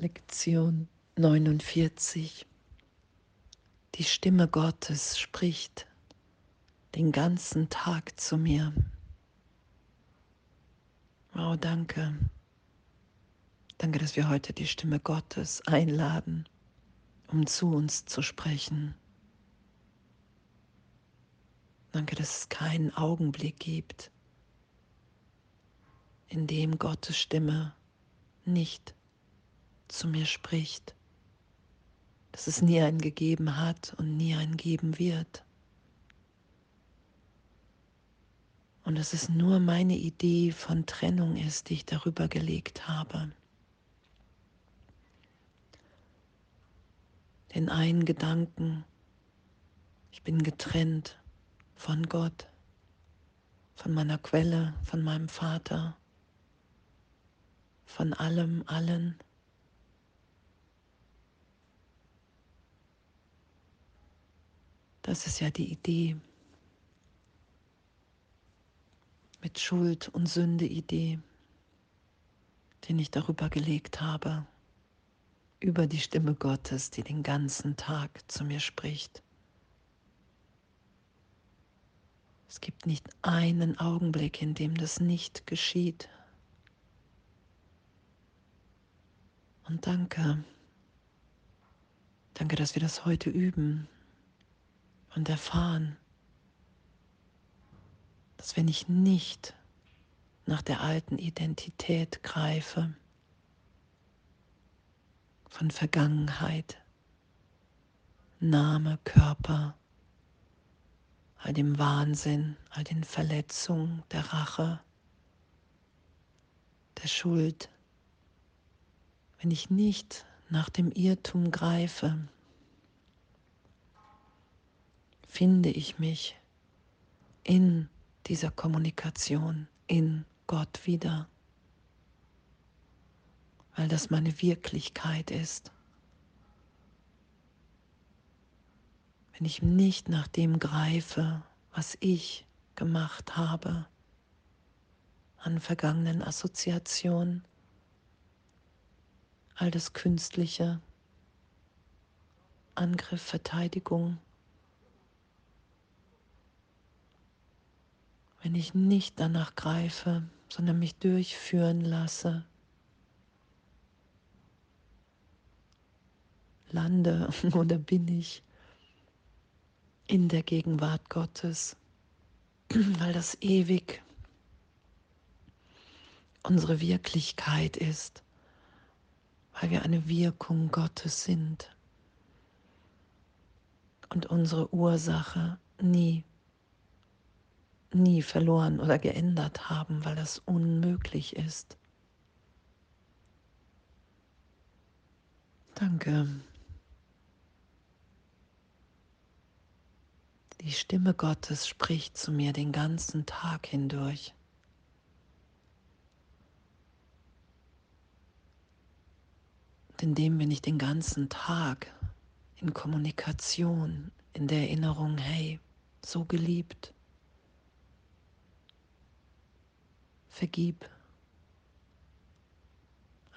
Lektion 49. Die Stimme Gottes spricht den ganzen Tag zu mir. Oh, danke. Danke, dass wir heute die Stimme Gottes einladen, um zu uns zu sprechen. Danke, dass es keinen Augenblick gibt, in dem Gottes Stimme nicht zu mir spricht, dass es nie einen gegeben hat und nie einen geben wird. Und dass es nur meine Idee von Trennung ist, die ich darüber gelegt habe. Den einen Gedanken, ich bin getrennt von Gott, von meiner Quelle, von meinem Vater, von allem, allen. Das ist ja die Idee. Mit Schuld und Sünde Idee, den ich darüber gelegt habe, über die Stimme Gottes, die den ganzen Tag zu mir spricht. Es gibt nicht einen Augenblick, in dem das nicht geschieht. Und danke, danke, dass wir das heute üben, und erfahren, dass wenn ich nicht nach der alten Identität greife, von Vergangenheit, Name, Körper, all dem Wahnsinn, all den Verletzungen, der Rache, der Schuld, wenn ich nicht nach dem Irrtum greife, finde ich mich in dieser Kommunikation, in Gott wieder, weil das meine Wirklichkeit ist. Wenn ich nicht nach dem greife, was ich gemacht habe, an vergangenen Assoziationen, all das Künstliche, Angriff, Verteidigung, wenn ich nicht danach greife, sondern mich durchführen lasse, lande oder bin ich in der Gegenwart Gottes, weil das ewig unsere Wirklichkeit ist, weil wir eine Wirkung Gottes sind und unsere Ursache nie nie verloren oder geändert haben, weil das unmöglich ist. Danke. Die Stimme Gottes spricht zu mir den ganzen Tag hindurch. Und indem bin ich den ganzen Tag in Kommunikation, in der Erinnerung, hey, so geliebt, Vergib.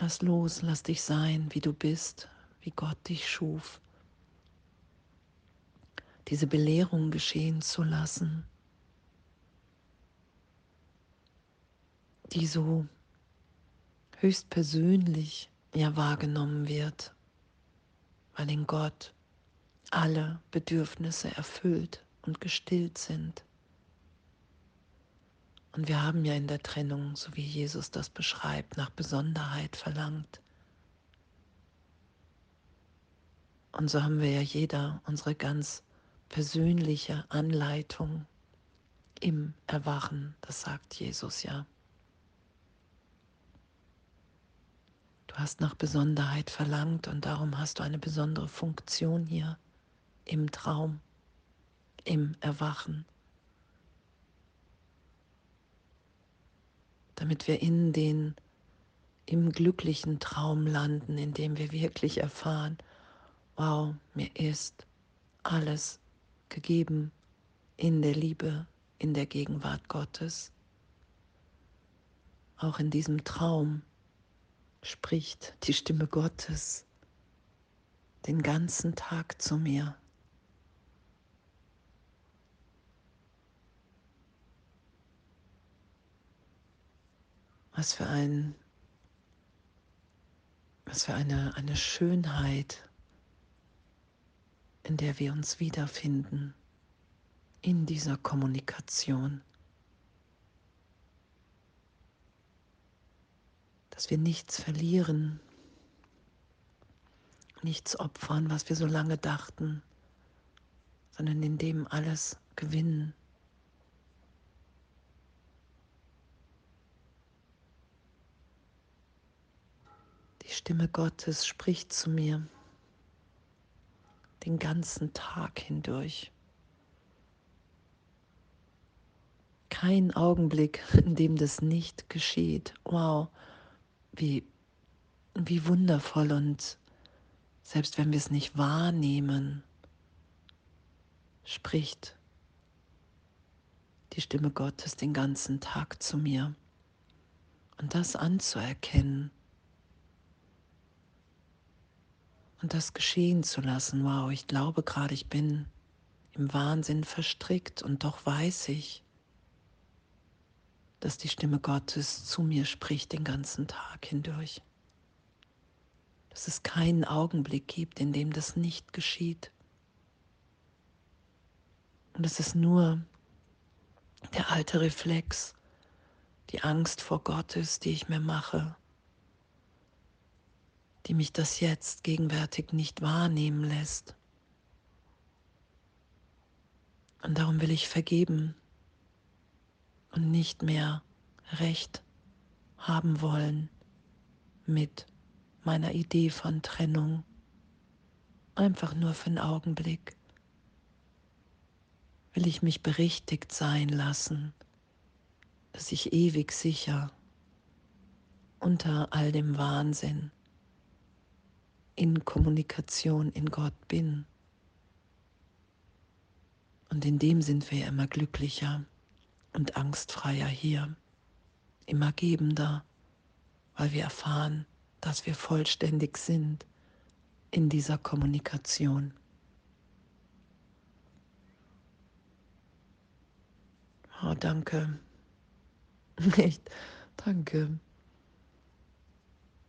Lass los, lass dich sein, wie du bist, wie Gott dich schuf. Diese Belehrung geschehen zu lassen, die so höchstpersönlich ja wahrgenommen wird, weil in Gott alle Bedürfnisse erfüllt und gestillt sind. Und wir haben ja in der Trennung, so wie Jesus das beschreibt, nach Besonderheit verlangt. Und so haben wir ja jeder unsere ganz persönliche Anleitung im Erwachen, das sagt Jesus ja. Du hast nach Besonderheit verlangt und darum hast du eine besondere Funktion hier im Traum, im Erwachen. Damit wir in den im glücklichen Traum landen, in dem wir wirklich erfahren, wow, mir ist alles gegeben in der Liebe, in der Gegenwart Gottes. Auch in diesem Traum spricht die Stimme Gottes den ganzen Tag zu mir. Was für ein was für eine, eine Schönheit, in der wir uns wiederfinden, in dieser Kommunikation. Dass wir nichts verlieren, nichts opfern, was wir so lange dachten, sondern in dem alles gewinnen. Die Stimme Gottes spricht zu mir den ganzen Tag hindurch. Kein Augenblick, in dem das nicht geschieht. Wow, wie, wie wundervoll und selbst wenn wir es nicht wahrnehmen, spricht die Stimme Gottes den ganzen Tag zu mir. Und das anzuerkennen, und das geschehen zu lassen. Wow, ich glaube gerade, ich bin im Wahnsinn verstrickt und doch weiß ich, dass die Stimme Gottes zu mir spricht den ganzen Tag hindurch. Dass es keinen Augenblick gibt, in dem das nicht geschieht. Und es ist nur der alte Reflex, die Angst vor Gott ist, die ich mir mache, die mich das jetzt gegenwärtig nicht wahrnehmen lässt. Und darum will ich vergeben und nicht mehr recht haben wollen mit meiner Idee von Trennung. Einfach nur für einen Augenblick will ich mich berichtigt sein lassen, dass ich ewig sicher unter all dem Wahnsinn in Kommunikation in Gott bin. Und in dem sind wir immer glücklicher und angstfreier hier, immer gebender, weil wir erfahren, dass wir vollständig sind in dieser Kommunikation. Oh, danke. Echt, danke.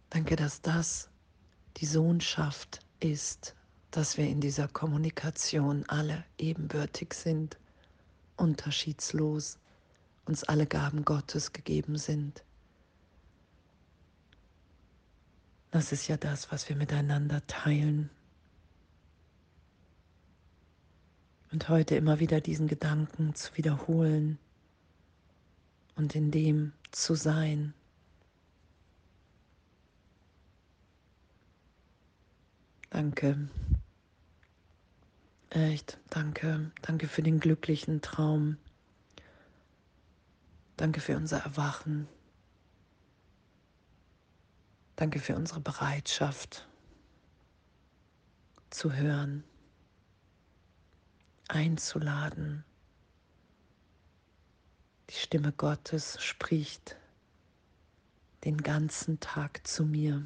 Danke, dass das die Sohnschaft ist, dass wir in dieser Kommunikation alle ebenbürtig sind, unterschiedslos, uns alle Gaben Gottes gegeben sind. Das ist ja das, was wir miteinander teilen. Und heute immer wieder diesen Gedanken zu wiederholen und in dem zu sein. Danke. Echt, danke. Danke für den glücklichen Traum. Danke für unser Erwachen. Danke für unsere Bereitschaft zu hören, einzuladen. Die Stimme Gottes spricht den ganzen Tag zu mir.